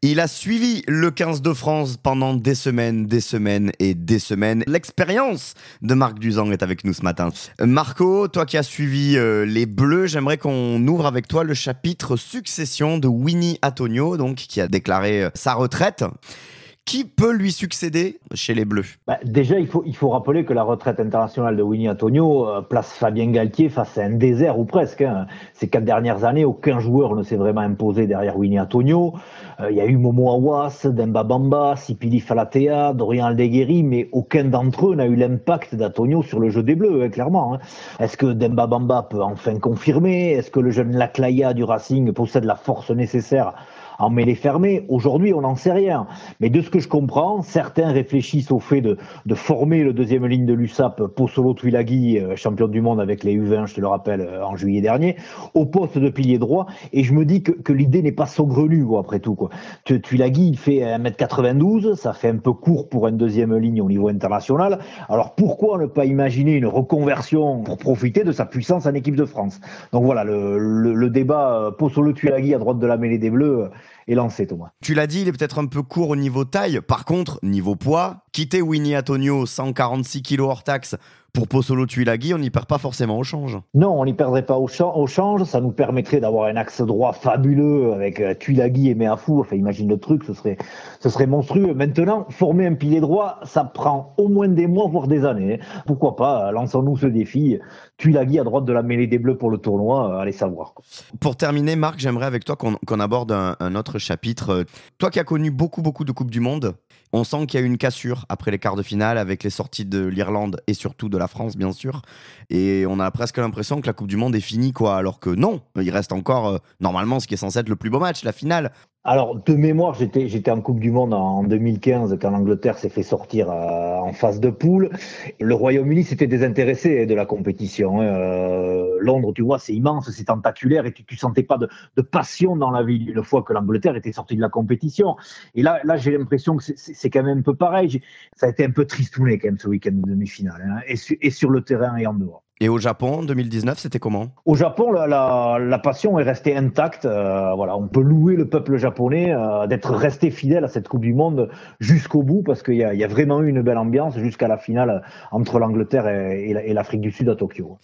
Il a suivi le 15 de France pendant des semaines, des semaines et des semaines. L'expérience de Marc Duzan est avec nous ce matin. Marco, toi qui as suivi euh, les Bleus, j'aimerais qu'on ouvre avec toi le chapitre succession de Winnie Antonio, donc qui a déclaré euh, sa retraite. Qui peut lui succéder chez les Bleus? Bah, Déjà, il faut, il rappeler que la retraite internationale de Winnie Antonio euh, place Fabien Galtier face à un désert ou presque. Hein. Ces quatre dernières années, aucun joueur ne s'est vraiment imposé derrière Winnie Antonio. Euh, il y a eu Momo Awas, Demba Bamba, Sipili Falatea, Dorian Aldeguerri, mais aucun d'entre eux n'a eu l'impact d'Antonio sur le jeu des Bleus, hein, clairement. Hein. Est-ce que Demba Bamba peut enfin confirmer? Est-ce que le jeune Laclaya du Racing possède la force nécessaire en mêlée fermée. Aujourd'hui, on n'en sait rien. Mais de ce que je comprends, certains réfléchissent au fait de, de former le deuxième ligne de l'USAP, Pozzolo Tuilagi, euh, champion du monde avec les U20, je te le rappelle, euh, en juillet dernier, au poste de pilier droit. Et je me dis que, que l'idée n'est pas saugrenue, après tout. Quoi. Tuilagi, il fait 1m92, ça fait un peu court pour une deuxième ligne au niveau international. Alors pourquoi ne pas imaginer une reconversion pour profiter de sa puissance en équipe de France? Donc voilà, le, le, débat euh, Pozzolo Tuilagi à droite de la mêlée des Bleus est lancé, Thomas. Tu l'as dit, il est peut-être un peu court au niveau taille. Par contre, niveau poids, quitter Winnie Antonio, 146 kg hors taxe, pour Pozzolo Tuilagi, on n'y perd pas forcément au change. Non, on n'y perdrait pas au, change. Ça nous permettrait d'avoir un axe droit fabuleux avec euh, Tuilagi et Meafou. Enfin, imagine le truc, ce serait, ce serait monstrueux. Maintenant, former un pilier droit, ça prend au moins des mois, voire des années. Pourquoi pas Lançons-nous ce défi. Tuilagi à droite de la mêlée des Bleus pour le tournoi, euh, allez savoir. Pour terminer, Marc, j'aimerais avec toi qu'on aborde un, un, autre chapitre. Toi qui as connu beaucoup, beaucoup de Coupes du Monde, on sent qu'il y a eu une cassure après les quarts de finale avec les sorties de l'Irlande et surtout de la France, bien sûr. Et on a presque l'impression que la Coupe du Monde est finie, quoi. Alors que non, il reste encore, euh, normalement, ce qui est censé être le plus beau match, la finale. Alors, de mémoire, j'étais, j'étais en Coupe du Monde en 2015 quand l'Angleterre s'est fait sortir euh, en phase de poule. Le Royaume-Uni s'était désintéressé de la compétition. Hein. Euh, Londres, tu vois, c'est immense, c'est tentaculaire et tu, sentais pas de, de, passion dans la ville une fois que l'Angleterre était sortie de la compétition. Et là, là, j'ai l'impression que c'est, quand même un peu pareil. Ça a été un peu tristouné quand même ce week-end de demi-finale, hein, et, et sur le terrain et en dehors. Et au Japon, 2019, c'était comment? Au Japon, la, passion est restée intacte. Euh, voilà, on peut louer le peuple japonais euh, d'être resté fidèle à cette Coupe du Monde jusqu'au bout, parce qu'il y, a vraiment eu une belle ambiance jusqu'à la finale entre l'Angleterre et, et l'Afrique du Sud à Tokyo.